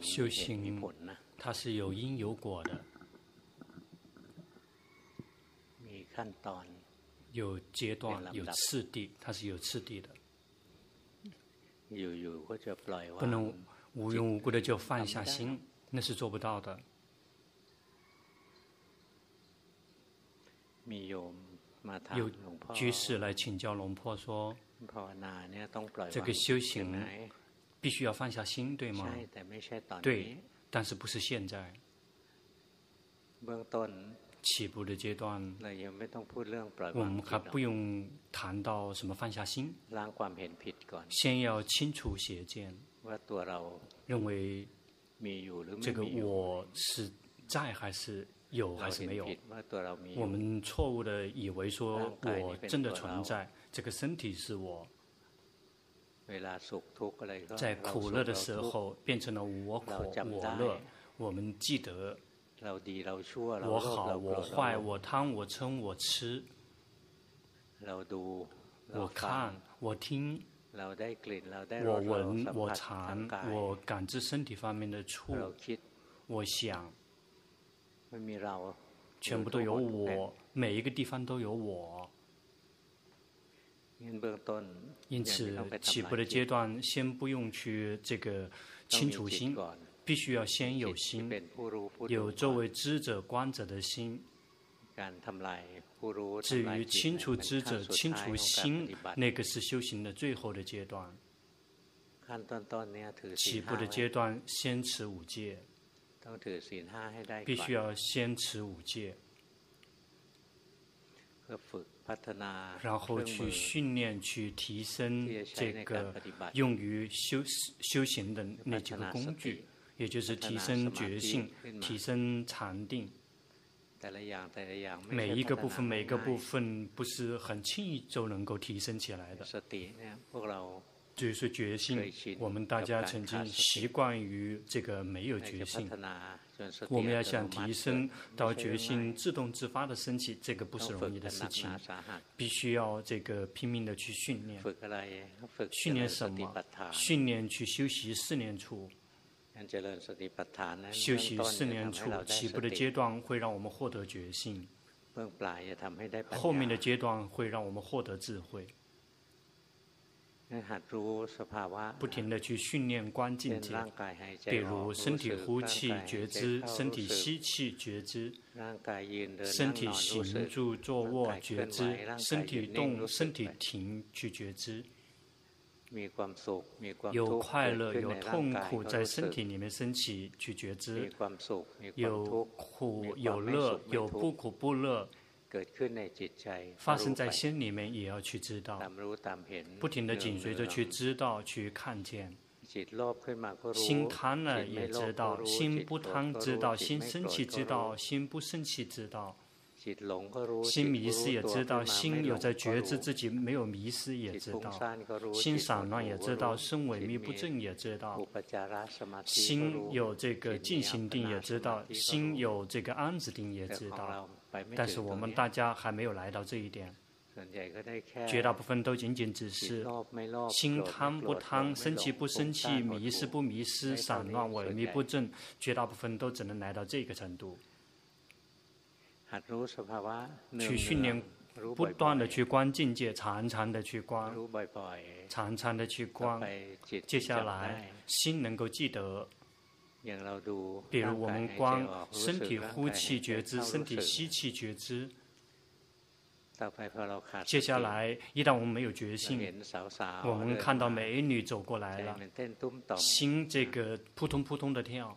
修行，它是有因有果的，有阶段、有次第，它是有次第的，不能无缘无故的就放下心，那是做不到的。有居士来请教龙婆说：“这个修行必须要放下心，对吗？”“对，但是不是现在。”起步的阶段，我们还不用谈到什么放下心，先要清除邪见，认为这个我是在还是。有还是没有？我们错误的以为说我真的存在，这个身体是我。在苦乐的时候变成了我苦我乐，我们记得我好我坏我贪我嗔我吃，我看我听我闻我尝我感知身体方面的触，我想。全部都有我，每一个地方都有我。因此，起步的阶段先不用去这个清除心，必须要先有心，有作为知者观者的心。至于清除知者、清除心，那个是修行的最后的阶段。起步的阶段先持五戒。必须要先持五戒，然后去训练、去提升这个用于修修行的那几个工具，也就是提升觉性、提升禅定。每一个部分、每一个部分不是很轻易就能够提升起来的。就是决心，我们大家曾经习惯于这个没有决心。我们要想提升到决心自动自发的升起，这个不是容易的事情，必须要这个拼命的去训练。训练什么？训练去修习四念处。修习四念处起步的阶段会让我们获得决心，后面的阶段会让我们获得智慧。不停的去训练观境界，比如身体呼气觉知，身体吸气觉知，身体行住坐卧觉知，身体动身体停去觉知。有快乐有痛苦在身体里面升起去觉知，有苦有乐有不苦不乐。发生在心里面，也要去知道，不停的紧随着去知道、去看见。心贪了也知道，心不贪知道，心生气知道，心不生气知道。心迷失也知道，心有在觉知自己没有迷失也知道。心散乱也知道，身萎靡不振也知道。心有这个静心定也知道，心有这个安止定也知道。但是我们大家还没有来到这一点，绝大部分都仅仅只是心贪不贪、生气不生气、迷失不迷失、散乱萎靡不振，绝大部分都只能来到这个程度。去训练，不断的去观境界，常常的去观，常常的去观，接下来心能够记得。比如我们光身体呼气觉知，身体吸气觉知。接下来，一旦我们没有决心，我们看到美女走过来了，心这个扑通扑通的跳，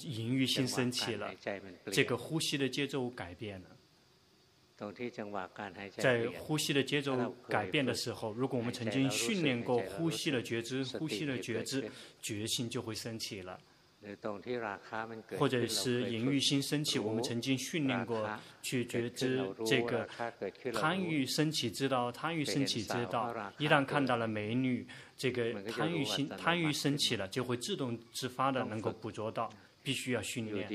淫欲心升起了，这个呼吸的节奏改变了。在呼吸的节奏改变的时候，如果我们曾经训练过呼吸的觉知，呼吸的觉知，觉性就会升起了。或者是淫欲心升起，我们曾经训练过去觉知这个贪欲升起，知道贪欲升起，知道一旦看到了美女，这个贪欲心贪欲升起了，就会自动自发的能够捕捉到，必须要训练。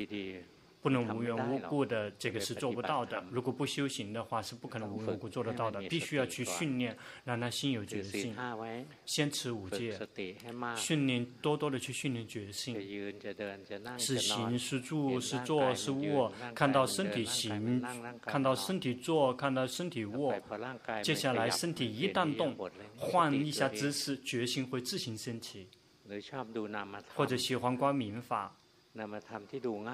不能无缘无故的，这个是做不到的。如果不修行的话，是不可能无缘无故做得到的。必须要去训练，让他心有决心。先持五戒，训练多多的去训练决心。是行是住是坐是卧，看到身体行，看到身体坐，看到身体卧。接下来身体一旦动，换一下姿势，决心会自行升起。或者喜欢观名法，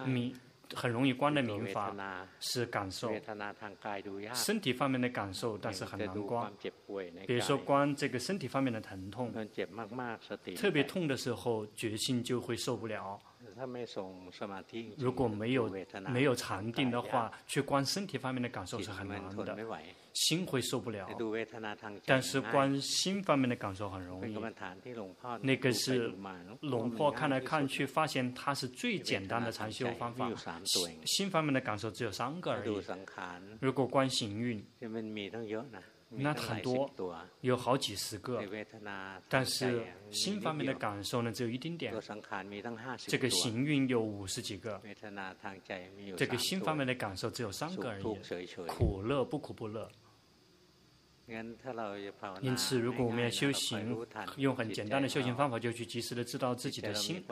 名。很容易观的名法是感受，身体方面的感受，但是很难观。比如说观这个身体方面的疼痛，特别痛的时候，决心就会受不了。如果没有没有禅定的话，去观身体方面的感受是很难的。心会受不了，但是观心方面的感受很容易。那个是龙婆看来看去，发现它是最简单的禅修方法。心方面的感受只有三个而已。如果观行蕴，那很多，有好几十个。但是心方面的感受呢，只有一丁点。这个行运有五十几个，这个心方面的感受只有三个而已。苦乐不苦不乐。因此，如果我们要修行，用很简单的修行方法，就去及时的知道自己的心，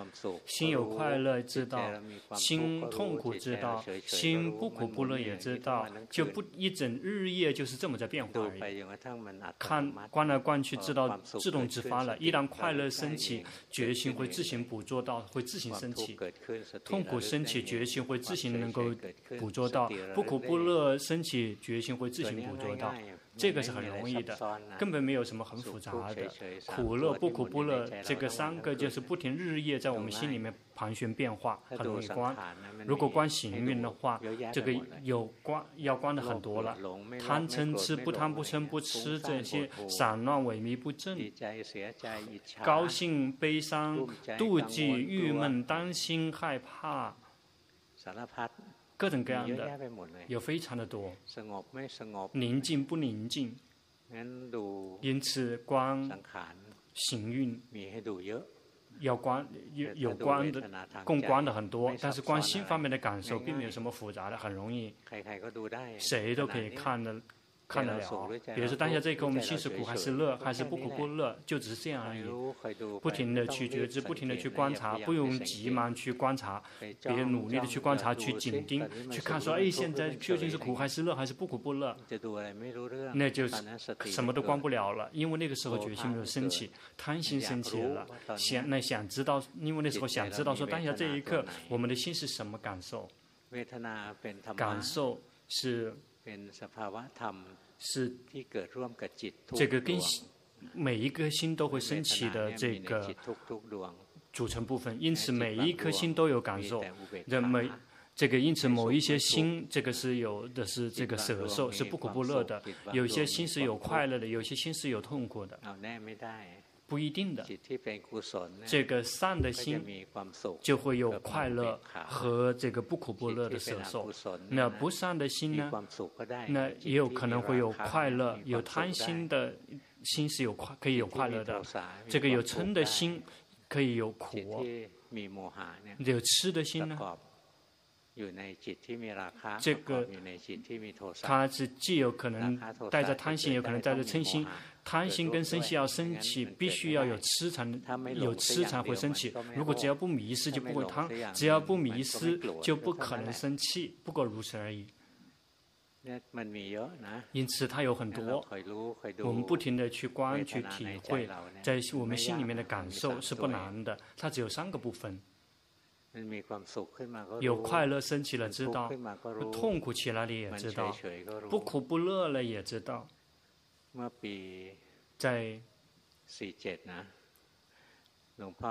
心有快乐知道，心痛苦知道，心不苦不乐也知道，就不一整日夜就是这么在变化而已。看观来观去，知道自动自发了。一旦快乐升起，觉性会自行捕捉到，会自行升起；痛苦升起，觉性会自行能够捕捉到；不苦不乐升起，觉性会自行捕捉到。这个是很容易的，根本没有什么很复杂的。苦乐不苦不乐，这个三个就是不停日夜在我们心里面盘旋变化，很容易观。如果观行运的话，这个有观要观的很多了。贪嗔痴不贪不嗔不痴这些散乱萎靡不振，高兴悲伤妒忌郁闷担心害怕。各种各样的，有非常的多。宁静不宁静？因此光行运要关有有关的，共观的很多，但是观心方面的感受并没有什么复杂的，很容易，谁都可以看的。看得了，比如说当下这一刻，我们心是苦还是乐，还是不苦不乐，就只是这样而已。不停的去觉知，不停的去观察，不用急忙去观察，别努力的去观察，去紧盯，去看说，哎，现在究竟是苦还是乐，还是不苦不乐？那就什么都观不了了，因为那个时候决心没有升起，贪心升起了，想那想知道，因为那时候想知道说当下这一刻，我们的心是什么感受？感受是。是这个跟每一颗心都会升起的这个组成部分，因此每一颗心都有感受。这每这个因此某一些心，这个是有的是这个舍受，是不苦不乐的；有些心是有快乐的，有些心是有痛苦的。不一定的，这个善的心就会有快乐和这个不苦不乐的舍受。那不善的心呢？那也有可能会有快乐，有贪心的心是有快可以有快乐的。这个有嗔的心可以有苦，有痴的心呢？这个它是既有可能带着贪心，有可能带着嗔心。贪心跟生气要升起，必须要有痴才有痴才会升起。如果只要不迷失，就不会贪；只要不迷失，就不可能生气。不过如此而已。因此，它有很多，我们不停的去观、去体会，在我们心里面的感受是不难的。它只有三个部分：有快乐升起了知道，痛苦起来了也知道，不苦不乐了也知道。在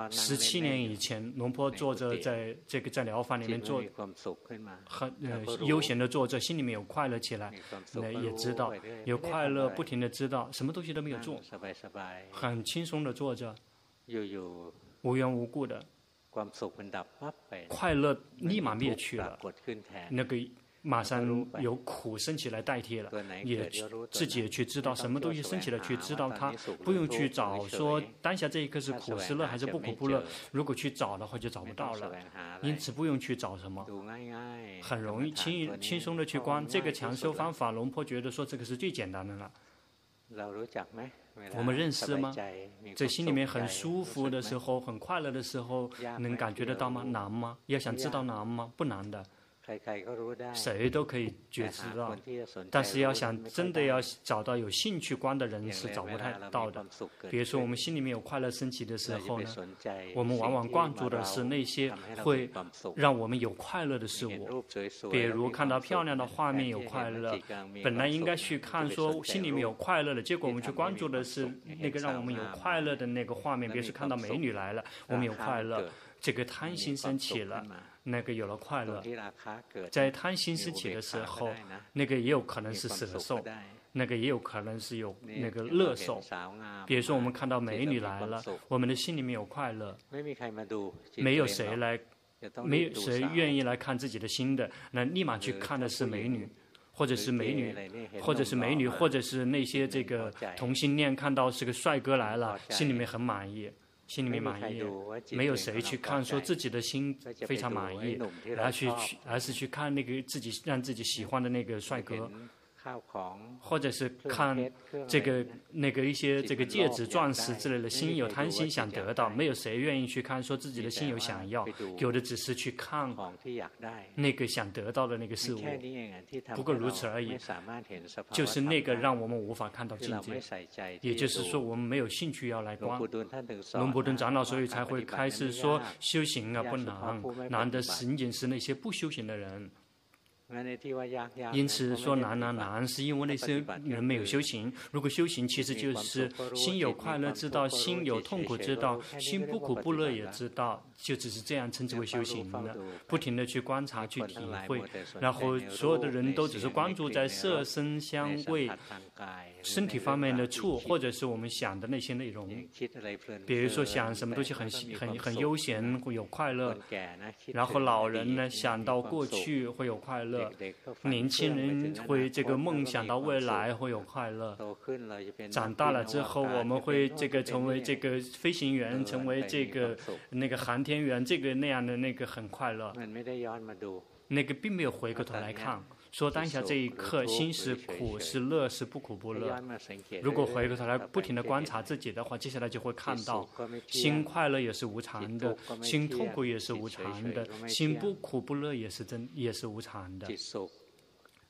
十七年以前，龙婆坐着在这个在疗房里面坐，很呃悠闲的坐着，心里面有快乐起来，那也知道有快乐，不停的知道什么东西都没有做，很轻松的坐着，无缘无故的，快乐立马灭去了，那个。马上有苦升起来代替了，也自己也去知道什么东西升起来，去知道它，不用去找说当下这一刻是苦是乐还是不苦不乐，如果去找的话就找不到了，因此不用去找什么，很容易轻轻松的去观这个强修方法，龙婆觉得说这个是最简单的了。我们认识吗？在心里面很舒服的时候，很快乐的时候，能感觉得到吗？难吗？要想知道难吗？不难的。谁都可以觉知到，但是要想真的要找到有兴趣观的人是找不太到的。比如说我们心里面有快乐升起的时候呢，我们往往关注的是那些会让我们有快乐的事物。比如看到漂亮的画面有快乐，本来应该去看说心里面有快乐的，结果我们去关注的是那个让我们有快乐的那个画面。比如说看到美女来了，我们有快乐，这个贪心升起了。那个有了快乐，在贪心升起的时候，那个也有可能是舍受，那个也有可能是有那个乐受。比如说，我们看到美女来了，我们的心里面有快乐，没有谁来，没有谁愿意来看自己的心的，那立马去看的是美女，或者是美女，或者是美女，或者是那些这个同性恋看到是个帅哥来了，心里面很满意。心里面满意，没有谁去看说自己的心非常满意，而去去而是去看那个自己让自己喜欢的那个帅哥。或者是看这个那个一些这个戒指、钻石之类的，心有贪心想得到，没有谁愿意去看说自己的心有想要，有的只是去看那个想得到的那个事物。不过如此而已，就是那个让我们无法看到境界，也就是说我们没有兴趣要来观。龙婆顿长老所以才会开始说修行啊不难，难的仅仅是那些不修行的人。因此说难难难，是因为那些人没有修行。如果修行，其实就是心有快乐知道，心有痛苦知道，心不苦不乐也知道，就只是这样称之为修行的。不停的去观察去体会，然后所有的人都只是关注在色声香味身体方面的处，或者是我们想的那些内容。比如说想什么东西很很很悠闲会有快乐，然后老人呢想到过去会有快乐。年轻人会这个梦想到未来会有快乐，长大了之后我们会这个成为这个飞行员，成为这个那个航天员，这个那样的那个很快乐。那个并没有回过头来看，说当下这一刻心是苦是乐是不苦不乐。如果回过头来不停地观察自己的话，接下来就会看到心快乐也是无常的，心痛苦也是无常的，心不苦不乐也是真也是无常的。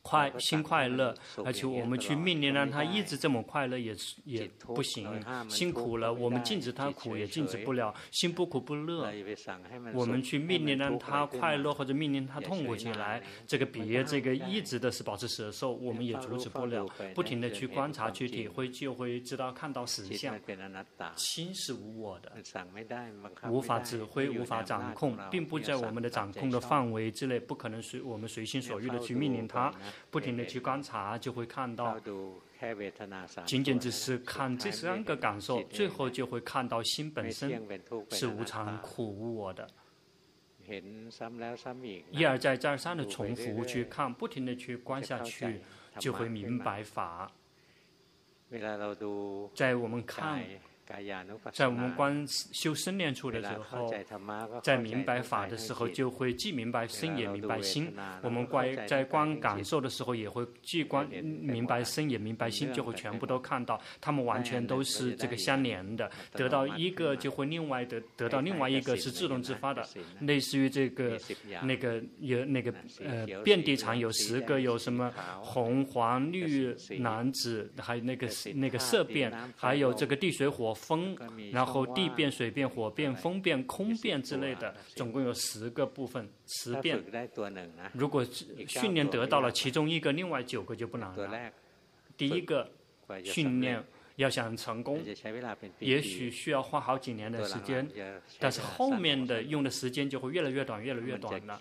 快心快乐，而且我们去命令让他一直这么快乐也是也不行。辛苦了，我们禁止他苦也禁止不了。心不苦不乐，我们去命令让他快乐或者命令他痛苦起来，这个别这个一直的是保持舍受，我们也阻止不了。不停的去观察去体会，就会知道看到实相。心是无我的，无法指挥，无法掌控，并不在我们的掌控的范围之内，不可能随我们随心所欲的去命令他。不停的去观察，就会看到，仅仅只是看这三个感受，最后就会看到心本身是无常、苦、无我的。一而再、再而三的重复去看，不停的去观下去，就会明白法。在我们看。在我们观修身念处的时候，在明白法的时候，就会既明白身也明白心。我们观在观感受的时候，也会既观明白身也明白心，就会全部都看到，他们完全都是这个相连的。得到一个，就会另外的得到另外一个是自动自发的，类似于这个那个有那个呃遍地场有十个，有什么红黄绿蓝紫，还有那个那个色变，还有这个地水火。风，然后地变、水变、火变、风变、空变之类的，总共有十个部分，十变。如果训练得到了其中一个，另外九个就不难了。第一个训练要想成功，也许需要花好几年的时间，但是后面的用的时间就会越来越短，越来越短了。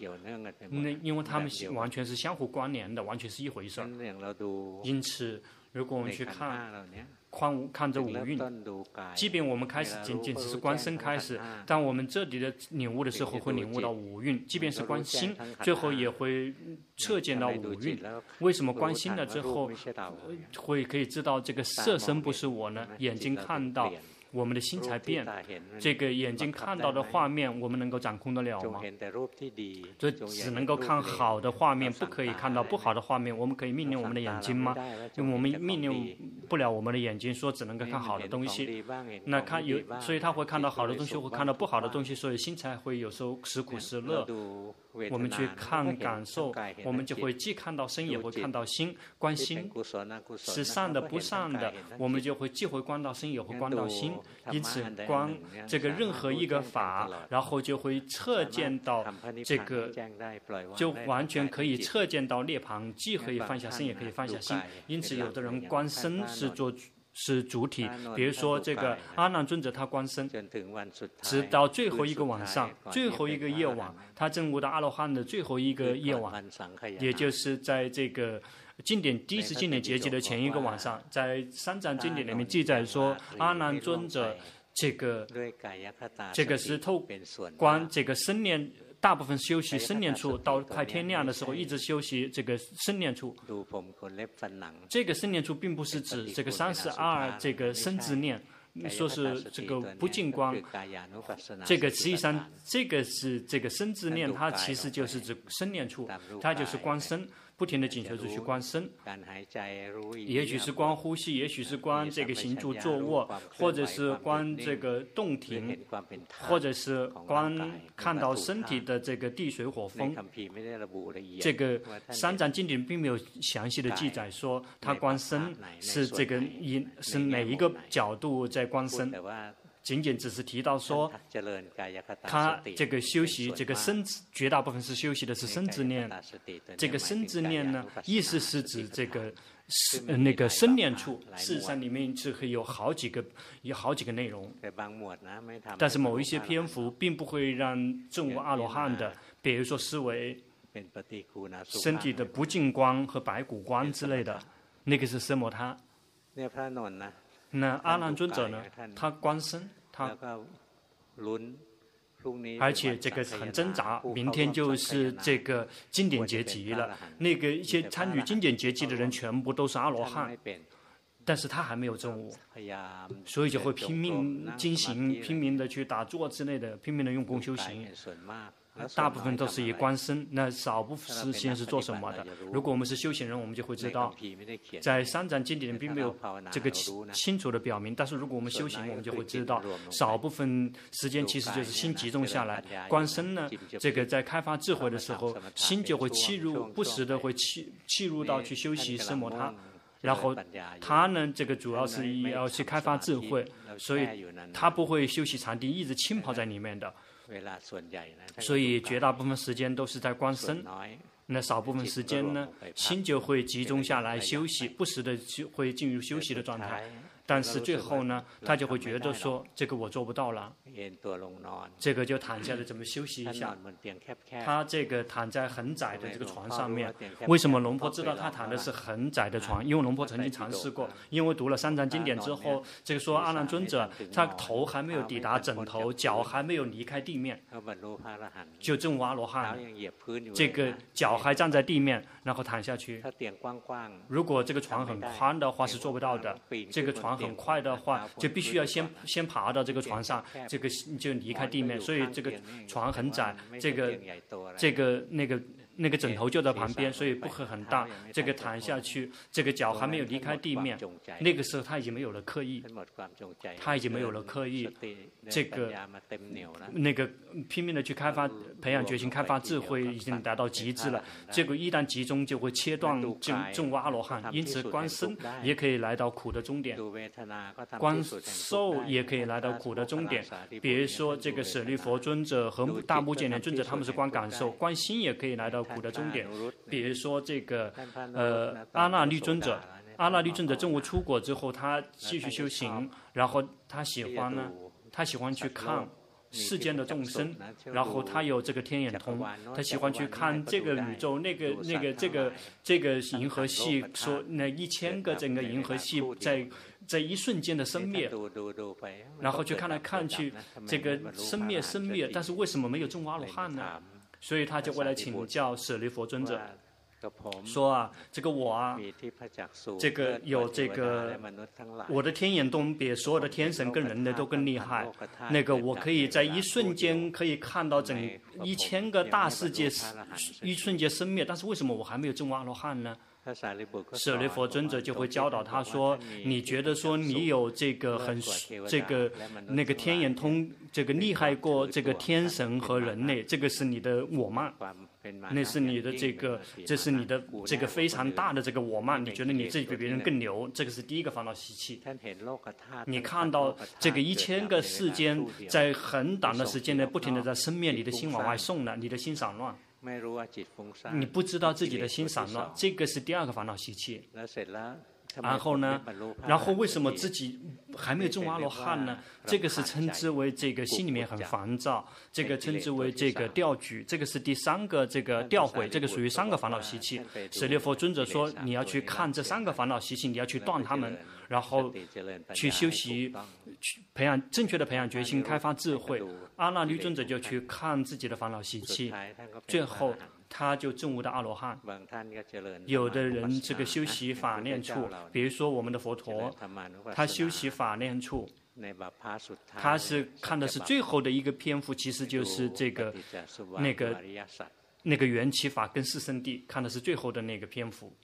那因为他们完全是相互关联的，完全是一回事儿。因此。如果我们去看，看看着五蕴，即便我们开始仅仅只是观身开始，但我们这里的领悟的时候会领悟到五蕴，即便是观心，最后也会彻见到五蕴。为什么观心了之后会可以知道这个色身不是我呢？眼睛看到。我们的心才变，这个眼睛看到的画面，我们能够掌控得了吗？这只能够看好的画面，不可以看到不好的画面。我们可以命令我们的眼睛吗？因为我们命令不了我们的眼睛，说只能够看好的东西。那看有，所以他会看到好的东西，会看到不好的东西，所以心才会有时候时苦时乐。我们去看感受，我们就会既看到身，也会看到心。观心是善的不善的，我们就会既会观到身，也会观到心。因此，观这个任何一个法，然后就会测见到这个，就完全可以测见到涅槃，既可以放下身，也可以放下心。因此，有的人观身是做。是主体，比如说这个阿难尊者他观身，直到最后一个晚上，最后一个夜晚，他证悟到阿罗汉的最后一个夜晚，也就是在这个经典第一次经典结集的前一个晚上，在三藏经典里面记载说，阿难尊者这个这个是透观这个生念。大部分休息生念处，到快天亮的时候一直休息这个生念处。这个生念处并不是指这个三十二这个生字念，说是这个不净光。这个实际上这个是这个生字念，它其实就是指生念处，它就是观身。不停地紧随着去观身，也许是观呼吸，也许是观这个行住坐卧，或者是观这个动停，或者是观看到身体的这个地水火风。这个三藏经典并没有详细的记载说他观身是这个一是哪一个角度在观身。仅仅只是提到说，他这个修习这个身，绝大部分是修习的是生字念。这个生字念呢，意思是指这个是那个生念处。事实上里面是可以有好几个，有好几个内容。但是某一些篇幅并不会让证悟阿罗汉的，比如说思维身体的不净光和白骨光之类的，那个是奢摩他。那阿难尊者呢？他观身，他，而且这个很挣扎。明天就是这个经典结集了，那个一些参与经典结集的人全部都是阿罗汉，但是他还没有证悟，所以就会拼命进行，拼命的去打坐之类的，拼命的用功修行。大部分都是以观身，那少部分时间是做什么的？如果我们是修行人，我们就会知道，在三藏经典里并没有这个清清楚的表明。但是如果我们修行，我们就会知道，少部分时间其实就是心集中下来，观身呢，这个在开发智慧的时候，心就会契入，不时的会契契入到去修习奢摩他，然后他呢，这个主要是要去开发智慧，所以他不会修习禅定，一直浸泡在里面的。所以绝大部分时间都是在观身，那少部分时间呢，心就会集中下来休息，不时的就会进入休息的状态。但是最后呢，他就会觉得说，这个我做不到了，这个就躺下来怎么休息一下？他这个躺在很窄的这个床上面，为什么龙婆知道他躺的是很窄的床？因为龙婆曾经尝试过，因为读了三藏经典之后，这个说阿难尊者，他头还没有抵达枕头，脚还没有离开地面，就证悟阿罗汉，这个脚还站在地面，然后躺下去。如果这个床很宽的话，是做不到的，这个床。很快的话，就必须要先先爬到这个床上，这个就离开地面，所以这个床很窄，这个这个那个。那个枕头就在旁边，所以不会很大。这个躺下去，这个脚还没有离开地面。那个时候他已经没有了刻意，他已经没有了刻意。这个那个拼命的去开发、培养决心、开发智慧，已经达到极致了。结果一旦集中，就会切断证证悟阿罗汉。因此，观身也可以来到苦的终点，观受也可以来到苦的终点。比如说，这个舍利佛尊者和大目犍连尊者，他们是观感受；观心也可以来到。苦的终点，比如说这个，呃，阿那律尊者，阿那律尊者证悟出果之后，他继续修行，然后他喜欢呢，他喜欢去看，世间的众生，然后他有这个天眼通，他喜欢去看这个宇宙，那个那个这个这个银河系，说那一千个整个银河系在在一瞬间的生灭，然后去看来看去，这个生灭生灭，但是为什么没有中阿罗汉呢？所以他就过来请教舍利弗尊者。说啊，这个我啊，这个有这个，我的天眼洞比所有的天神跟人类都更厉害。那个我可以在一瞬间可以看到整一千个大世界，一瞬间生灭。但是为什么我还没有证阿罗汉呢？舍利弗尊者就会教导他说：“你觉得说你有这个很这个那个天眼通，这个厉害过这个天神和人类，这个是你的我慢。”那是你的这个，这是你的这个非常大的这个我慢，你觉得你自己比别人更牛，这个是第一个烦恼习气。你看到这个一千个世间在很短的时间内不停的在生灭，你的心往外送了，你的心散乱。你不知道自己的心散乱，这个是第二个烦恼习气。然后呢？然后为什么自己还没有证阿罗汉呢？这个是称之为这个心里面很烦躁，这个称之为这个掉举，这个是第三个这个掉毁，这个属于三个烦恼习气。舍利弗尊者说，你要去看这三个烦恼习气，你要去断他们，然后去修习，去培养正确的培养决心，开发智慧。阿那律尊者就去看自己的烦恼习气，最后。他就证悟的阿罗汉。有的人这个修习法念处，比如说我们的佛陀，他修习法念处，他是看的是最后的一个篇幅，其实就是这个那个那个缘起法跟四圣谛，看的是最后的那个篇幅。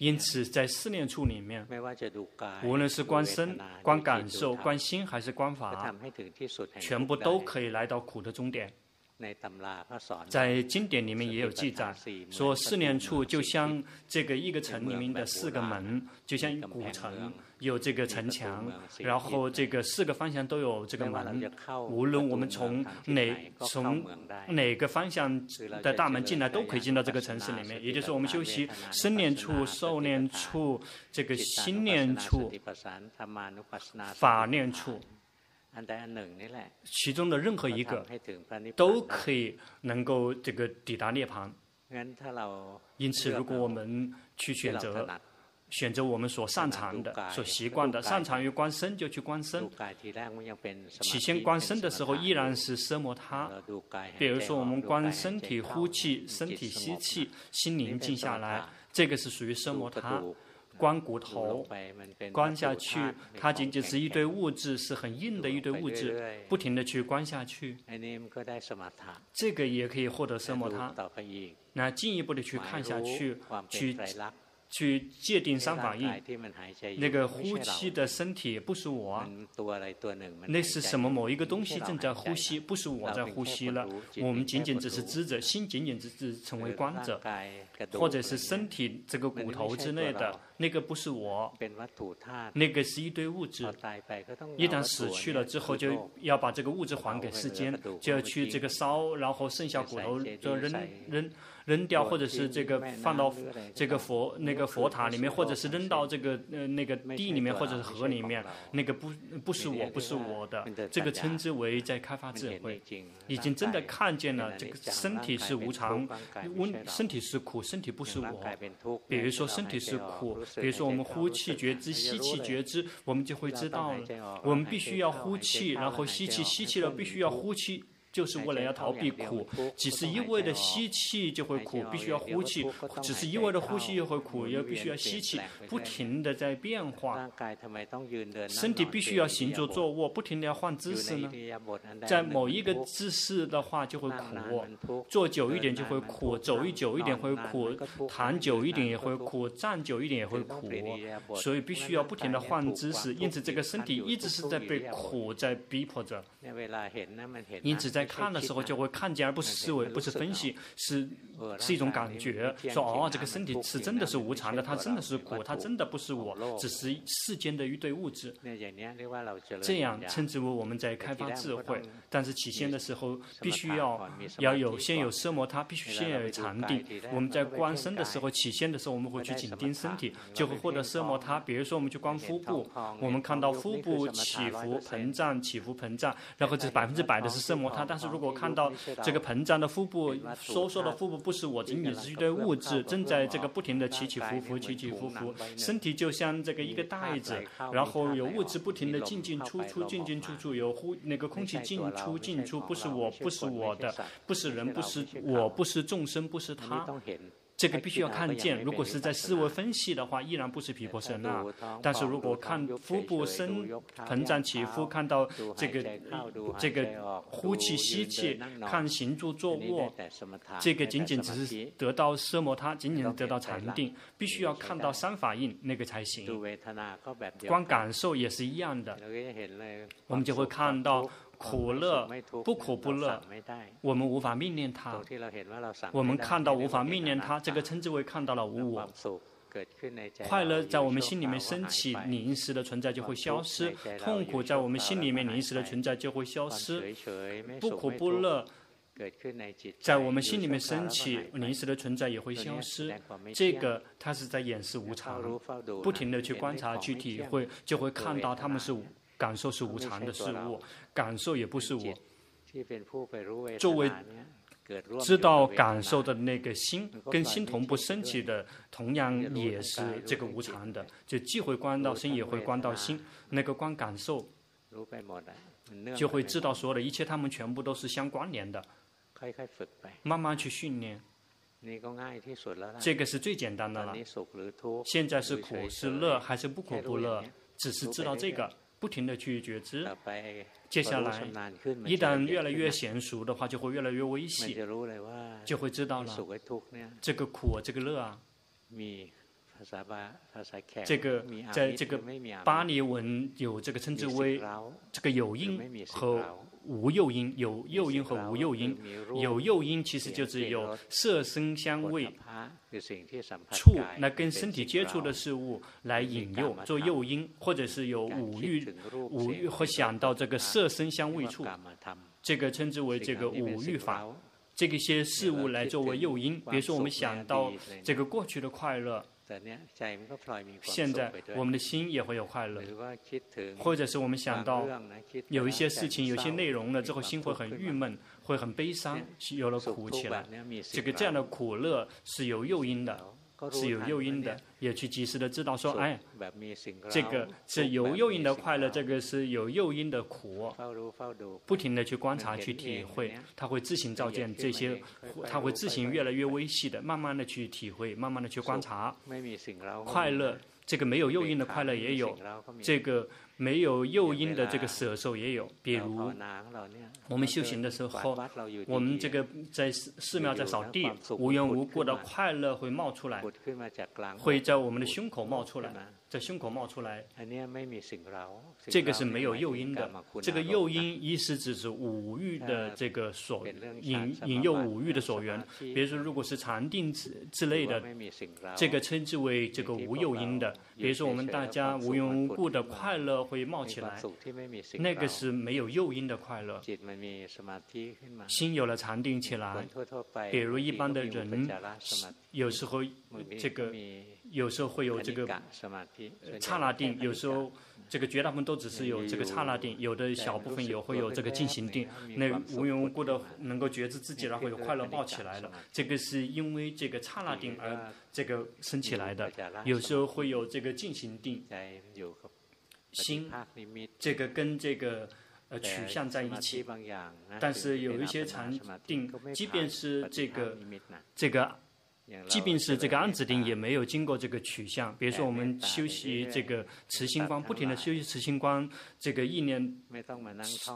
因此，在四念处里面，无论是观身、观感受、观心，还是观法，全部都可以来到苦的终点。在经典里面也有记载，说四念处就像这个一个城里面的四个门，就像古城有这个城墙，然后这个四个方向都有这个门。无论我们从哪从哪个方向的大门进来，都可以进到这个城市里面。也就是我们修习身念处、受念处、这个心念处、法念处。其中的任何一个都可以能够这个抵达涅槃。因此，如果我们去选择选择我们所擅长的、所习惯的，擅长于观身就去观身。起先观身的时候依然是奢摩他。比如说，我们观身体呼气、身体吸气，心宁静下来，这个是属于奢摩他。观骨头，观下去，它仅仅是一堆物质，是很硬的一堆物质，不停的去关下去。这个也可以获得奢摩他。那进一步的去看下去，去。去界定三法印，那个呼吸的身体不是我，那是什么某一个东西正在呼吸，不是我在呼吸了。我们仅仅只是知者，心仅仅只是成为观者，或者是身体这个骨头之类的，那个不是我，那个是一堆物质。一旦死去了之后，就要把这个物质还给世间，就要去这个烧，然后剩下骨头就扔扔。扔掉，或者是这个放到这个佛那个佛塔里面，或者是扔到这个呃那个地里面，或者是河里面，那个不不是我，不是我的，这个称之为在开发智慧，已经真的看见了这个身体是无常，温身体是苦，身体不是我。比如说身体是苦，比如说我们呼气觉知，吸气觉知，我们就会知道了，我们必须要呼气，然后吸气，吸气了必须要呼气。就是为了要逃避苦，只是一味的吸气就会苦，必须要呼气；只是一味的呼吸又会苦，又必须要吸气，不停的在变化。身体必须要行住坐卧，不停的要换姿势呢。在某一个姿势的话就会苦，坐久一点就会苦，走一久一点会苦，躺久一点也会苦，站久一点也会苦。所以必须要不停的换姿势，因此这个身体一直是在被苦在逼迫着。因此在在看的时候就会看见，而不是思维，不是分析，是是一种感觉，说哦，这个身体是真的是无常的，它真的是苦，它真的不是我，只是世间的一堆物质。这样称之为我们在开发智慧。但是起先的时候，必须要要有先有奢摩他，必须先要有禅定。我们在观身的时候，起先的时候，我们会去紧盯身体，就会获得奢摩他。比如说，我们去观腹部，我们看到腹部起伏膨胀，起伏膨胀，然后这百分之百的是奢摩他。但是如果看到这个膨胀的腹部、收缩的腹部不是我，仅仅是一堆物质正在这个不停的起起伏伏、起起伏伏。身体就像这个一个袋子，然后有物质不停的进进出出、进进出出，有呼那个空气进出进出，不是我，不是我的，不是人，不是我，不是众生，不是他。这个必须要看见，如果是在思维分析的话，依然不是皮婆舍那。但是如果看腹部深膨胀起伏，看到这个这个呼气吸气，看行住坐卧，这个仅仅只是得到奢摩他，仅仅得到禅定，必须要看到三法印那个才行。光感受也是一样的，我们就会看到。苦乐不苦不乐，我们无法命令它。我们看到无法命令它，这个称之为看到了无我。快乐在我们心里面升起，临时的存在就会消失；痛苦在我们心里面临时的存在就会消失。不苦不乐在我们心里面升起，临时的存在也会消失。这个它是在演示无常，不停的去观察去体会，就会看到他们是。感受是无常的事物，感受也不是我。作为知道感受的那个心，跟心同步升起的，同样也是这个无常的，就既会观到心，也会观到心。那个观感受，就会知道所有的一切，他们全部都是相关联的。慢慢去训练，这个是最简单的了。现在是苦是乐还是不苦不乐，只是知道这个。不停的去觉知，接下来一旦越来越娴熟的话，就会越来越危险，就会知道了这个苦啊，这个乐啊，这个在这个巴利文有这个称之为这个有因和。无诱因，有诱因和无诱因。有诱因其实就是有色声香味触，那跟身体接触的事物来引诱做诱因，或者是有五欲，五欲会想到这个色声香味触，这个称之为这个五欲法，这个些事物来作为诱因。比如说我们想到这个过去的快乐。现在我们的心也会有快乐，或者是我们想到有一些事情、有些内容了之后，心会很郁闷，会很悲伤，有了苦起来。这个这样的苦乐是有诱因的。是有诱因的，也去及时的知道说，哎，这个是有诱因的快乐，这个是有诱因的苦，不停的去观察去体会，他会自行照见这些，他会自行越来越微细的，慢慢的去体会，慢慢的去观察，快乐，这个没有诱因的快乐也有，这个。没有诱因的这个舍受也有，比如我们修行的时候，我们这个在寺寺庙在扫地，无缘无故的快乐会冒出来，会在我们的胸口冒出来。在胸口冒出来，这个是没有诱因的。这个诱因意思只是五欲的这个所引引诱五欲的所缘。比如说，如果是禅定之之类的，这个称之为这个无诱因的。比如说，我们大家无缘无故的快乐会冒起来，那个是没有诱因的快乐。心有了禅定起来，比如一般的人，有时候这个。有时候会有这个刹那定，有时候这个绝大部分都只是有这个刹那定，有的小部分有会有这个进行定。那无缘无故的能够觉知自己，然后有快乐爆起来了，这个是因为这个刹那定而这个升起来的。有时候会有这个进行定，心这个跟这个呃取向在一起，但是有一些禅定，即便是这个这个。即便是这个安指定，也没有经过这个取向。比如说，我们修习这个慈心观，不停的修习慈心观，这个意念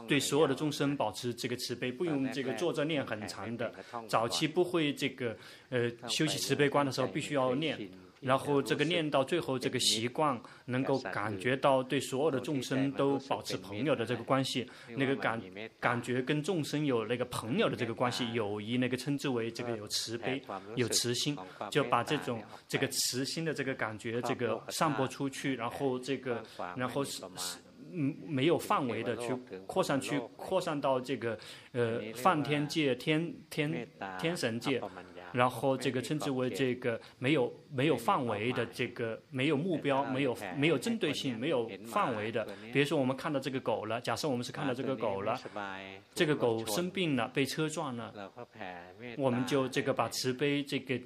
对所有的众生保持这个慈悲，不用这个坐着念很长的。早期不会这个呃修习慈悲观的时候，必须要念。然后这个念到最后，这个习惯能够感觉到对所有的众生都保持朋友的这个关系，那个感感觉跟众生有那个朋友的这个关系，友谊那个称之为这个有慈悲、有慈心，就把这种这个慈心的这个感觉这个散播出去，然后这个然后是是嗯没有范围的去扩散去扩散到这个呃梵天界、天天天神界。然后这个称之为这个没有没有范围的这个没有目标没有没有针对性没有范围的，比如说我们看到这个狗了，假设我们是看到这个狗了，这个狗生病了被车撞了，我们就这个把慈悲这个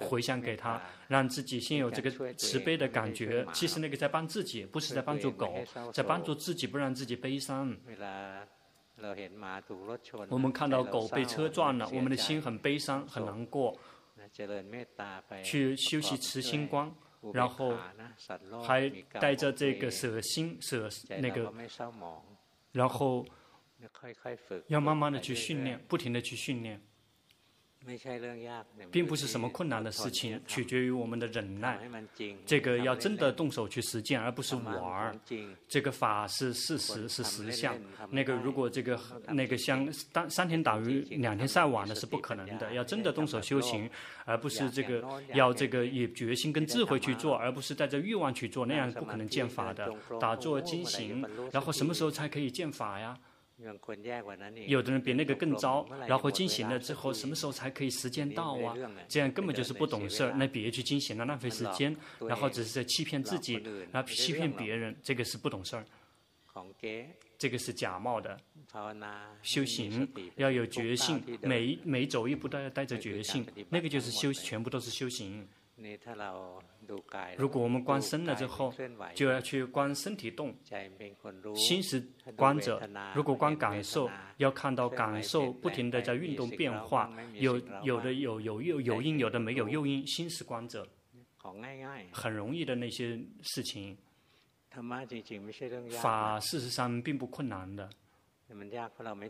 回向给他，让自己先有这个慈悲的感觉。其实那个在帮自己，不是在帮助狗，在帮助自己不让自己悲伤。我们看到狗被车撞了，我们的心很悲伤，很难过。去修习慈心观，然后还带着这个舍心舍那个，然后要慢慢的去训练，不停的去训练。并不是什么困难的事情，取决于我们的忍耐。这个要真的动手去实践，而不是玩儿。这个法是事实，是实相。那个如果这个那个像三三天打鱼两天晒网的是不可能的。要真的动手修行，而不是这个要这个以决心跟智慧去做，而不是带着欲望去做，那样不可能见法的。打坐经行，然后什么时候才可以见法呀？有的人比那个更糟，然后进行了之后，什么时候才可以时间到啊？这样根本就是不懂事儿，那别去进行了，浪费时间，然后只是在欺骗自己，然后欺骗别人，这个是不懂事儿，这个是假冒的。修行要有决心，每每走一步都要带着决心，那个就是修，全部都是修行。如果我们观身了之后，就要去观身体动，心是观者。如果观感受，要看到感受不停的在运动变化，有有的有有有有因，有的没有诱因，心是观者。很容易的那些事情，法事实上并不困难的。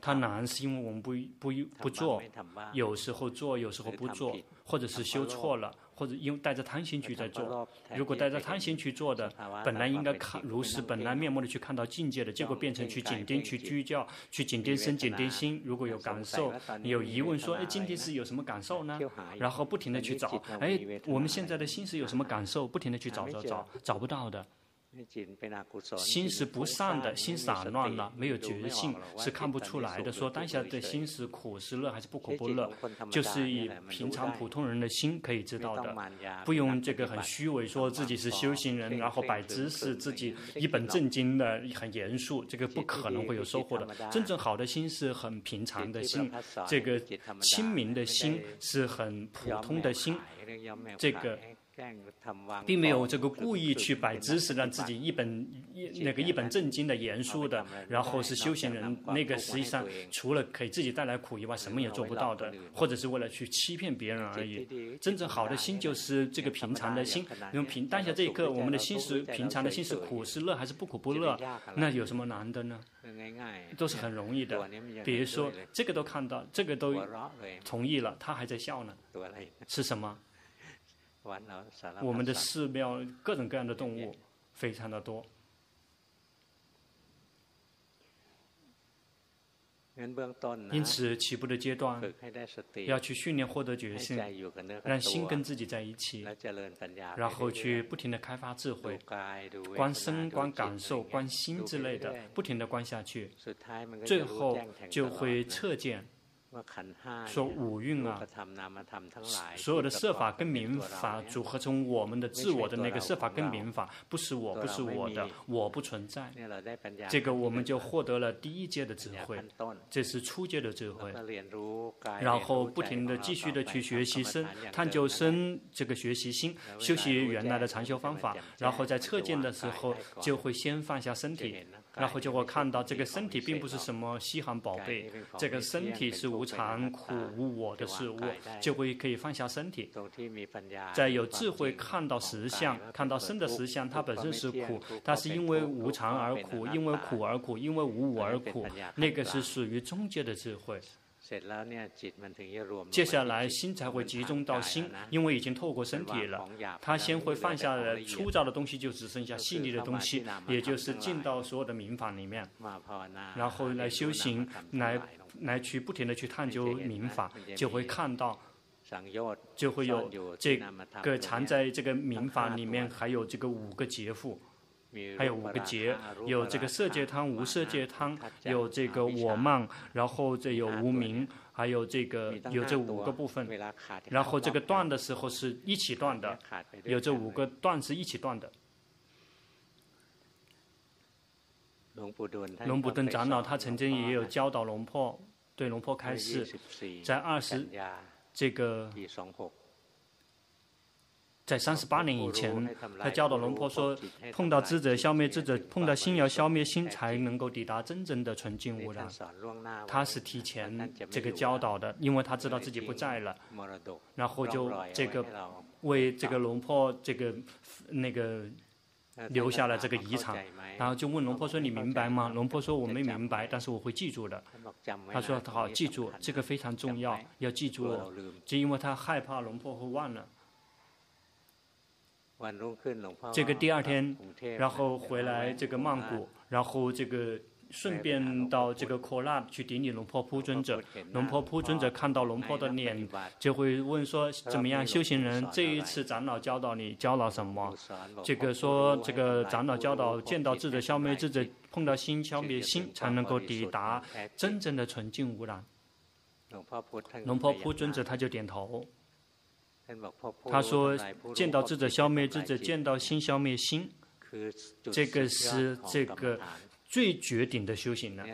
它难是因为我们不不不做，有时候做，有时候不做，或者是修错了。或者因为带着贪心去在做，如果带着贪心去做的，本来应该看如实本来面目的去看到境界的，结果变成去紧盯、去聚焦、去紧盯身、紧盯心。如果有感受、有疑问，说：“哎，今天是有什么感受呢？”然后不停的去找，哎，我们现在的心是有什么感受？不停的去找找找，找不到的。心是不善的，心散乱了，没有觉性，是看不出来的。说当下的心是苦是乐还是不苦不乐，就是以平常普通人的心可以知道的，不用这个很虚伪，说自己是修行人，然后摆姿势，自己一本正经的很严肃，这个不可能会有收获的。真正好的心是很平常的心，这个清明的心是很普通的心，这个。并没有这个故意去摆姿势，让自己一本一那个一本正经的严肃的，然后是修行人，那个实际上除了给自己带来苦以外，什么也做不到的，或者是为了去欺骗别人而已。真正好的心就是这个平常的心，用平当下这一刻，我们的心是平常的心是苦是乐还是不苦不乐？那有什么难的呢？都是很容易的。比如说这个都看到，这个都同意了，他还在笑呢，是什么？我们的寺庙各种各样的动物非常的多，因此起步的阶段要去训练获得决心，让心跟自己在一起，然后去不停的开发智慧，观身、观感受、观心之类的，不停的观下去，最后就会彻见。说五蕴啊，所有的设法跟名法组合成我们的自我的那个设法跟名法，不是我，不是我的，我不存在。这个我们就获得了第一阶的智慧，这是初阶的智慧。然后不停的继续的去学习身，探究身这个学习心，修习原来的禅修方法，然后在测见的时候就会先放下身体。然后就会看到这个身体并不是什么稀罕宝贝，这个身体是无常、苦、无我的事物，就会可以放下身体。在有智慧看到实相，看到生的实相，它本身是苦，它是因为无常而苦，因为苦而苦，因为无我而苦，那个是属于中阶的智慧。接下来心才会集中到心，因为已经透过身体了。他先会放下来粗糙的东西，就只剩下细腻的东西，也就是进到所有的民法里面，然后来修行，来来去不停的去探究民法，就会看到，就会有这个藏在这个民法里面，还有这个五个劫富。还有五个劫，有这个色界汤、无色界汤，有这个我慢，然后这有无名，还有这个有这五个部分，然后这个断的时候是一起断的，有这五个断是一起断的。龙普顿长老他曾经也有教导龙婆，对龙婆开示，在二十这个。在三十八年以前，他教导龙婆说，碰到智者消灭智者，碰到心要消灭心，才能够抵达真正的纯净无染。他是提前这个教导的，因为他知道自己不在了，然后就这个为这个龙婆这个那个留下了这个遗产，然后就问龙婆说：“你明白吗？”龙婆说：“我没明白，但是我会记住的。”他说：“好，记住，这个非常重要，要记住哦，就因为他害怕龙婆会忘了。”这个第二天，然后回来这个曼谷，然后这个顺便到这个科纳去顶礼龙婆铺尊者。龙婆铺尊者看到龙婆的脸，就会问说：怎么样，修行人？这一次长老教导你教了什么？这个说这个长老教导见到智者消灭智者，碰到心消灭心，才能够抵达真正的纯净无染。龙婆铺尊者他就点头。他说：“见到智者消灭智者，见到心消灭心，这个是这个最绝顶的修行了。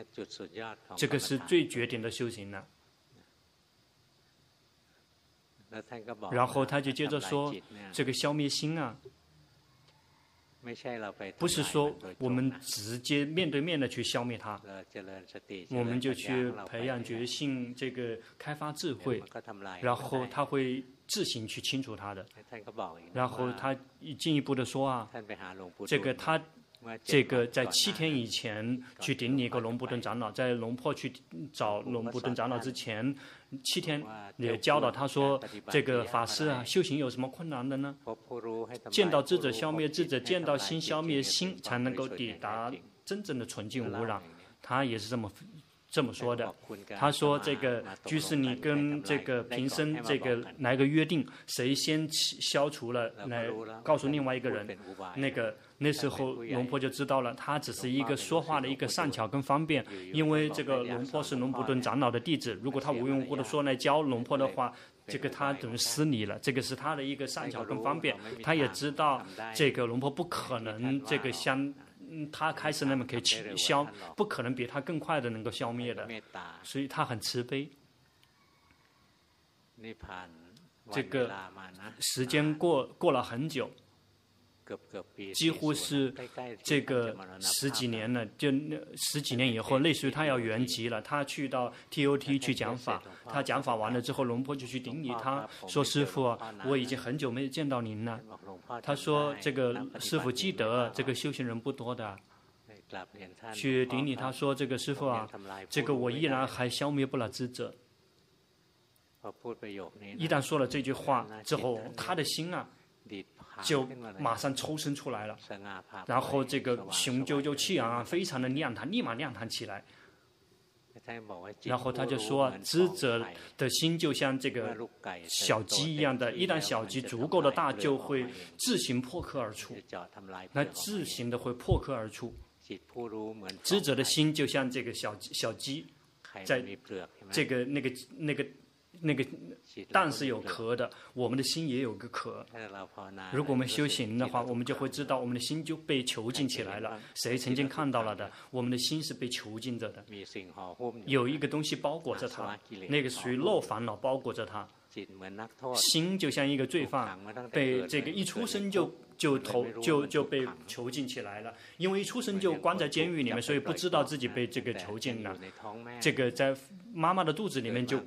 这个是最绝顶的修行了。”然后他就接着说：“这个消灭心啊。”不是说我们直接面对面的去消灭它，我们就去培养觉性，这个开发智慧，然后他会自行去清除它的。然后他进一步的说啊，这个他。这个在七天以前去顶礼一个龙布顿长老，在龙婆去找龙布顿长老之前，七天也教导他说：“这个法师啊，修行有什么困难的呢？见到智者消灭智者，见到心消灭心，才能够抵达真正的纯净无染。”他也是这么。这么说的，他说：“这个居士，你跟这个贫僧这个来个约定，谁先消除了，来告诉另外一个人，那个那时候龙婆就知道了，他只是一个说话的一个善巧跟方便，因为这个龙婆是龙布顿长老的弟子，如果他无缘无故的说来教龙婆的话，这个他等于失礼了，这个是他的一个善巧跟方便，他也知道这个龙婆不可能这个相。”嗯，他开始那么可以消，不可能比他更快的能够消灭的，所以他很慈悲。这个时间过过了很久。几乎是这个十几年了，就那十几年以后，类似于他要圆寂了。他去到 TOT 去讲法，他讲法完了之后，龙婆就去顶礼他，说：“师傅啊，我已经很久没有见到您了。”他说：“这个师傅记得，这个修行人不多的。”去顶礼他说：“这个师傅啊，这个我依然还消灭不了智者。”一旦说了这句话之后，他的心啊。就马上抽身出来了，然后这个雄赳赳气昂昂，非常的亮堂，立马亮堂起来。然后他就说，知者的心就像这个小鸡一样的，一旦小鸡足够的大，就会自行破壳而出，那自行的会破壳而出。知者的心就像这个小小鸡，在这个那个那个。那个蛋是有壳的，我们的心也有个壳。如果我们修行的话，我们就会知道，我们的心就被囚禁起来了。谁曾经看到了的？我们的心是被囚禁着的，有一个东西包裹着它，那个属于漏烦恼包裹着它。心就像一个罪犯，被这个一出生就就投就就被囚禁起来了，因为一出生就关在监狱里面，所以不知道自己被这个囚禁了。这个在妈妈的肚子里面就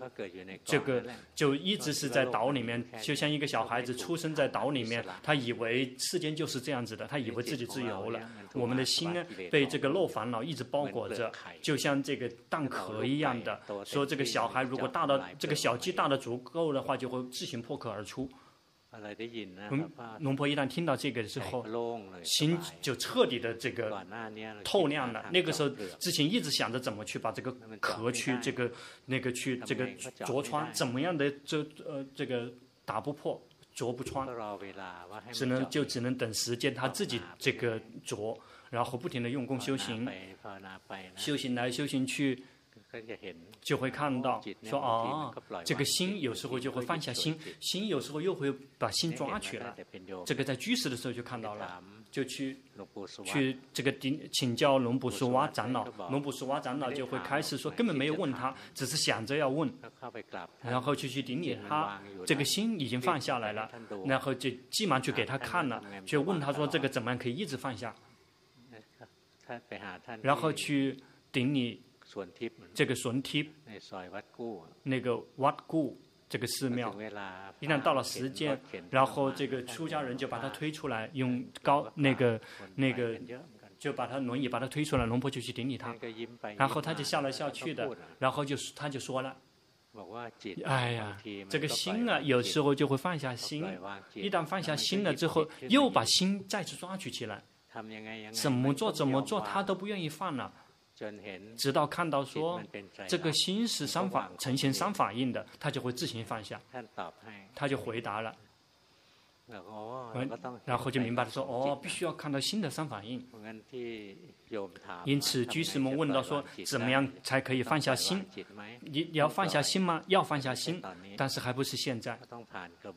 这个就一直是在岛里面，就像一个小孩子出生在岛里面，他以为世间就是这样子的，他以为自己自由了。我们的心呢，被这个漏烦恼一直包裹着，就像这个蛋壳一样的。说这个小孩如果大到这个小鸡大的足够的话，就会自行破壳而出。嗯，龙婆一旦听到这个的时候，心就彻底的这个透亮了。那个时候之前一直想着怎么去把这个壳去这个那个去这个凿穿，怎么样的这呃这个打不破凿不穿，只能就只能等时间他自己这个凿，然后不停的用功修行，修行来修行去。就会看到说哦，这个心有时候就会放下心，心有时候又会把心抓取了。这个在居士的时候就看到了，就去去这个顶请教龙布苏瓦长老，龙布苏瓦长老就会开始说，根本没有问他，只是想着要问，然后就去顶礼他，这个心已经放下来了，然后就急忙去给他看了，就问他说这个怎么样可以一直放下，然后去顶礼。这个那个这个寺庙，一旦到了时间，然后这个出家人就把他推出来，用高那个那个就把他轮椅把他推出来，龙婆就去顶礼他，然后他就笑来笑去的，然后就他就说了，哎呀，这个心啊，有时候就会放下心，一旦放下心了之后，又把心再次抓取起来，怎么做怎么做他都不愿意放了。直到看到说这个心是三法呈现三法印的，他就会自行放下。他就回答了，然后就明白了说哦，必须要看到新的三法印。因此，居士们问到说，怎么样才可以放下心？你你要放下心吗？要放下心，但是还不是现在，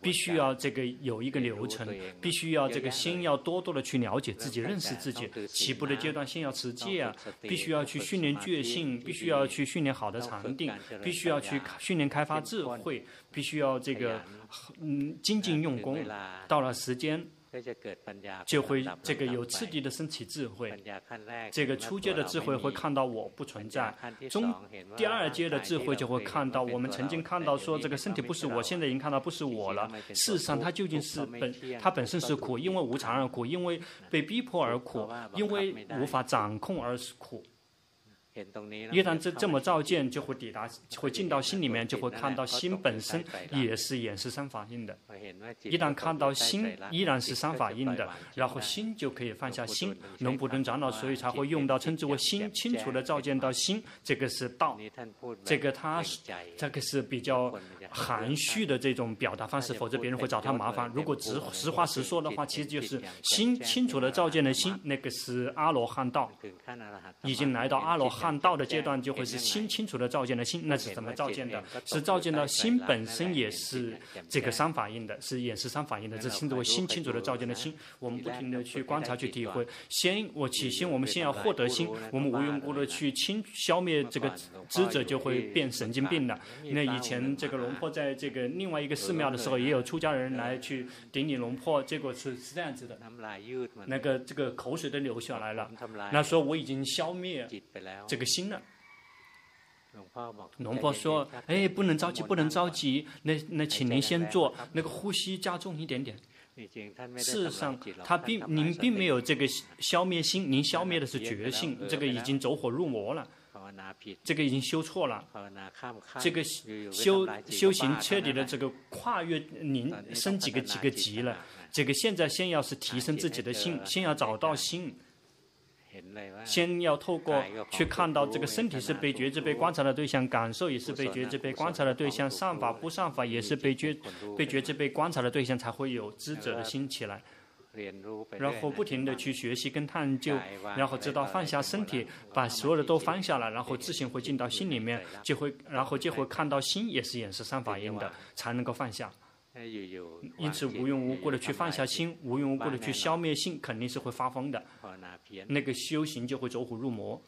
必须要这个有一个流程，必须要这个心要多多的去了解自己，认识自己。起步的阶段，先要持戒啊，必须要去训练觉性，必须要去训练好的禅定，必须要去训练开发智慧，必须要这个嗯精进用功。到了时间。就会这个有次第的升起智慧，这个初阶的智慧会看到我不存在，中第二阶的智慧就会看到我们曾经看到说这个身体不是我，现在已经看到不是我了。事实上，它究竟是本，它本身是苦，因为无常而苦，因为被逼迫而苦，因为无法掌控而是苦。一旦这这么照见，就会抵达，会进到心里面，就会看到心本身也是也是三法印的。一旦看到心依然是三法印的，然后心就可以放下心。龙普顿长老所以才会用到称之为心，清楚的照见到心，这个是道。这个他这个是比较含蓄的这种表达方式，否则别人会找他麻烦。如果直实话实说的话，其实就是心清楚的照见了心，那个是阿罗汉道，已经来到阿罗汉。看到的阶段就会是心清楚的照见的心，那是怎么照见的？是照见到心本身也是这个三法印的，是也是三法印的，这称之为心清楚的照见的心。我们不停的去观察去体会，先我起心，我们先要获得心，我们无缘无故的去清消灭这个知者，就会变神经病了。那以前这个龙婆在这个另外一个寺庙的时候，也有出家人来去顶礼龙婆，结果是是这样子的，那个这个口水都流下来了。那说我已经消灭。这个心呢？龙婆说：“哎，不能着急，不能着急。那那，请您先做那个呼吸加重一点点。事实上，他并您并没有这个消灭心，您消灭的是觉性。这个已经走火入魔了，这个已经修错了。这个修修行彻底的这个跨越您升几个几个级了。这个现在先要是提升自己的心，先要找到心。”先要透过去看到这个身体是被觉知、被观察的对象，感受也是被觉知、被观察的对象，善法不善法也是被觉、被觉知、被观察的对象，才会有知者的心起来。然后不停的去学习跟探究，然后直到放下身体，把所有的都放下了，然后自行会进到心里面，就会然后就会看到心也是也是三法印的，才能够放下。因此，无缘无故的去放下心，无缘无故的去消灭性，肯定是会发疯的。那个修行就会走火入魔。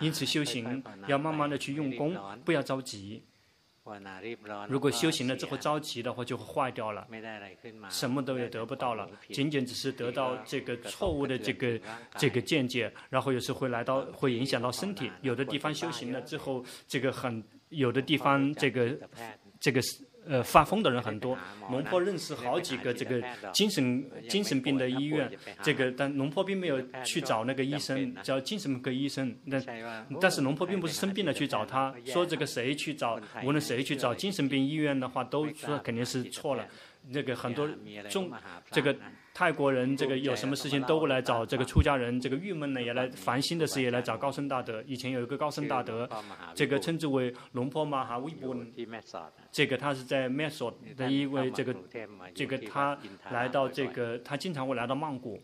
因此，修行要慢慢的去用功，不要着急。如果修行了之后着急的话，就会坏掉了，什么都也得不到了，仅仅只是得到这个错误的这个这个见解，然后有时会来到会影响到身体，有的地方修行了之后，这个很有的地方这个这个是。呃，发疯的人很多。龙坡认识好几个这个精神精神病的医院，这个但龙坡并没有去找那个医生，叫精神科医生。但但是龙坡并不是生病了去找他，说这个谁去找，无论谁去找精神病医院的话，都说肯定是错了。那个很多中这个。泰国人这个有什么事情都会来找这个出家人，这个郁闷呢也来烦心的事也来找高僧大德。以前有一个高僧大德，这个称之为龙坡马哈维布，这个他是在麦索的一位这个这个他来到这个他经常会来到曼谷。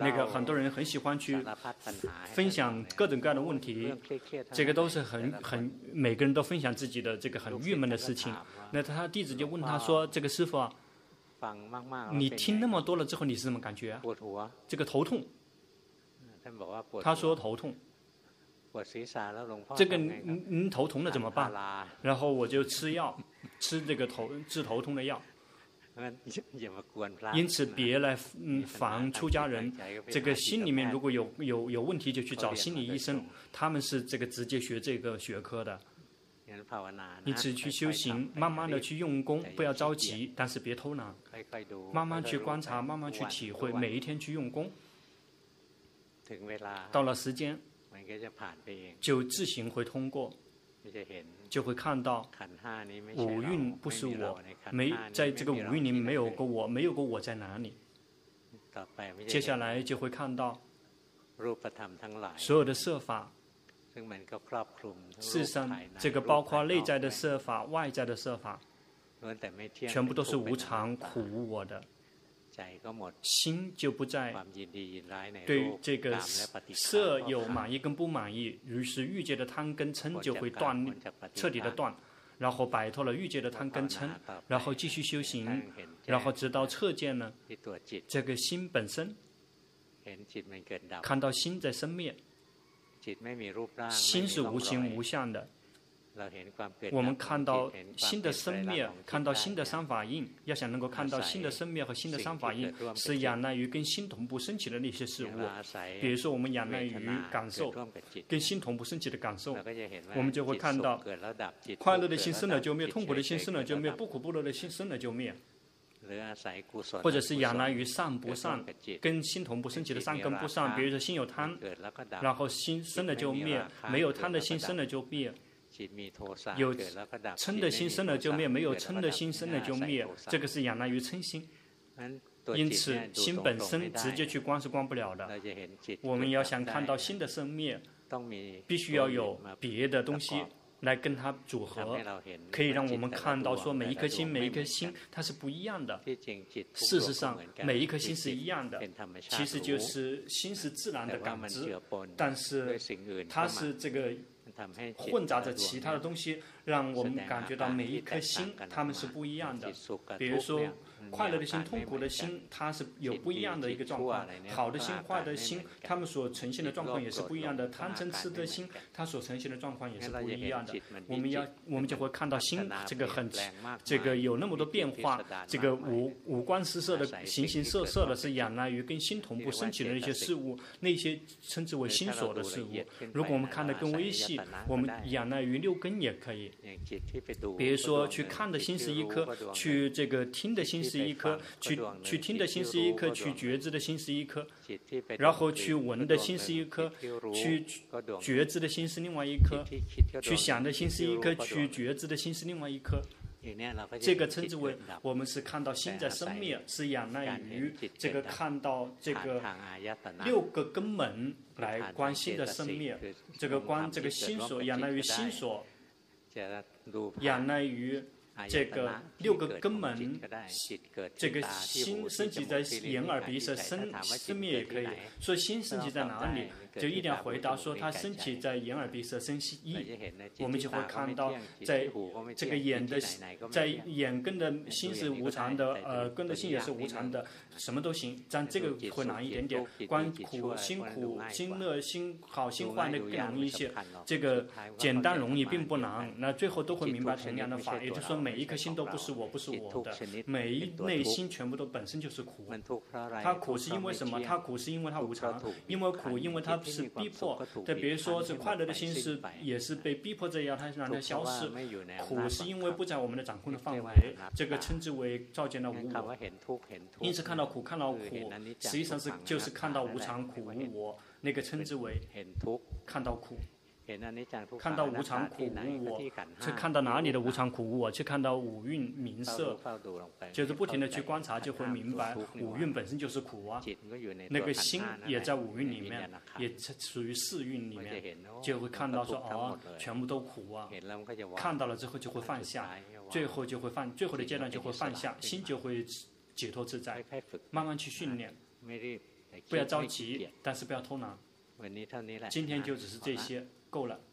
那个很多人很喜欢去分享各种各样的问题，这个都是很很每个人都分享自己的这个很郁闷的事情。那他弟子就问他说：“这个师傅啊。”你听那么多了之后，你是什么感觉啊？这个头痛。他说头痛。这个您您头痛了怎么办？然后我就吃药，吃这个头治头痛的药。因此别来嗯烦出家人，这个心里面如果有有有问题，就去找心理医生，他们是这个直接学这个学科的。你只去修行，慢慢的去用功，不要着急，但是别偷懒，慢慢去观察，慢慢去体会，每一天去用功。到了时间，就自行会通过，就会看到五蕴不是我，没在这个五蕴里面没有过我，没有过我在哪里。接下来就会看到所有的设法。事实上，这个包括内在的设法、外在的设法，全部都是无常、苦无我的。心就不再对这个色有满意跟不满意，于是欲界的贪跟嗔就会断，彻底的断，然后摆脱了欲界的贪跟嗔，然后继续修行，然后直到彻见呢，这个心本身，看到心在生灭。心是无形无相的，我们看到新的生灭，看到新的三法印，要想能够看到新的生灭和新的三法印，是仰赖于跟心同步升起的那些事物。比如说，我们仰赖于感受，跟心同步升起的感受，我们就会看到快乐的心生了就灭，痛苦的心生了就灭，不苦不乐的心生了就灭。或者是仰赖于善不善，跟心同步升起的善根不善，比如说心有贪，然后心生了就灭，没有贪的心生了就灭，有嗔的心生了就灭，没有嗔的心生了就灭，这个是仰赖于嗔心。因此，心本身直接去观是观不了的。我们要想看到心的生灭，必须要有别的东西。来跟它组合，可以让我们看到说每一颗心，每一颗心它是不一样的。事实上，每一颗心是一样的，其实就是心是自然的感知，但是它是这个混杂着其他的东西，让我们感觉到每一颗心它们是不一样的。比如说。快乐的心、痛苦的心，它是有不一样的一个状况。好的心、坏的心，他们所呈现的状况也是不一样的。贪嗔痴的心，它所呈现的状况也是不一样的。我们要，我们就会看到心这个很，这个有那么多变化。这个五五光十色的、形形色色的，是仰赖于跟心同步升起的那些事物，那些称之为心所的事物。如果我们看得更微细，我们仰赖于六根也可以。比如说，去看的心是一颗，去这个听的心是。一颗，去去听的心是一颗，去觉知的心是一颗，然后去闻的心是一颗，去觉知的心是另外一颗，去想的心是一颗，去觉知的心是另外一颗。这个称之为我们是看到心在生灭，是仰赖于这个看到这个六个根本来观心的生灭，这个观这个心所仰赖于心所，仰赖于。这个六个根门，这个心升起在眼耳鼻舌身身灭也可以。所以心升起在哪里，就一定要回答说它升起在眼耳鼻舌身心意。我们就会看到，在这个眼的，在眼根的心是无常的，呃，根的心也是无常的，什么都行。但这个会难一点点，观苦、心苦、心乐、心好、心坏的更容易一些。这个简单容易并不难，那最后都会明白同样的法，也就是说。每一颗心都不是我，不是我的。每一内心全部都本身就是苦。它苦是因为什么？它苦是因为它无常。因为苦，因为它是逼迫。再比如说，是快乐的心是也是被逼迫这样它让它消失。苦是因为不在我们的掌控的范围，这个称之为照见了无我。因此看到苦，看到苦，实际上是就是看到无常、苦、无我，那个称之为看到苦。看到无常苦无我，去看到哪里的无常苦无我，去看到五蕴名色，就是不停的去观察，就会明白五蕴本身就是苦啊。那个心也在五蕴里面，也属于四蕴里面，就会看到说哦，全部都苦啊。看到了之后就会放下，最后就会放，最后的阶段就会放下，心就会解脱自在。慢慢去训练，不要着急，但是不要偷懒。今天就只是这些。够了。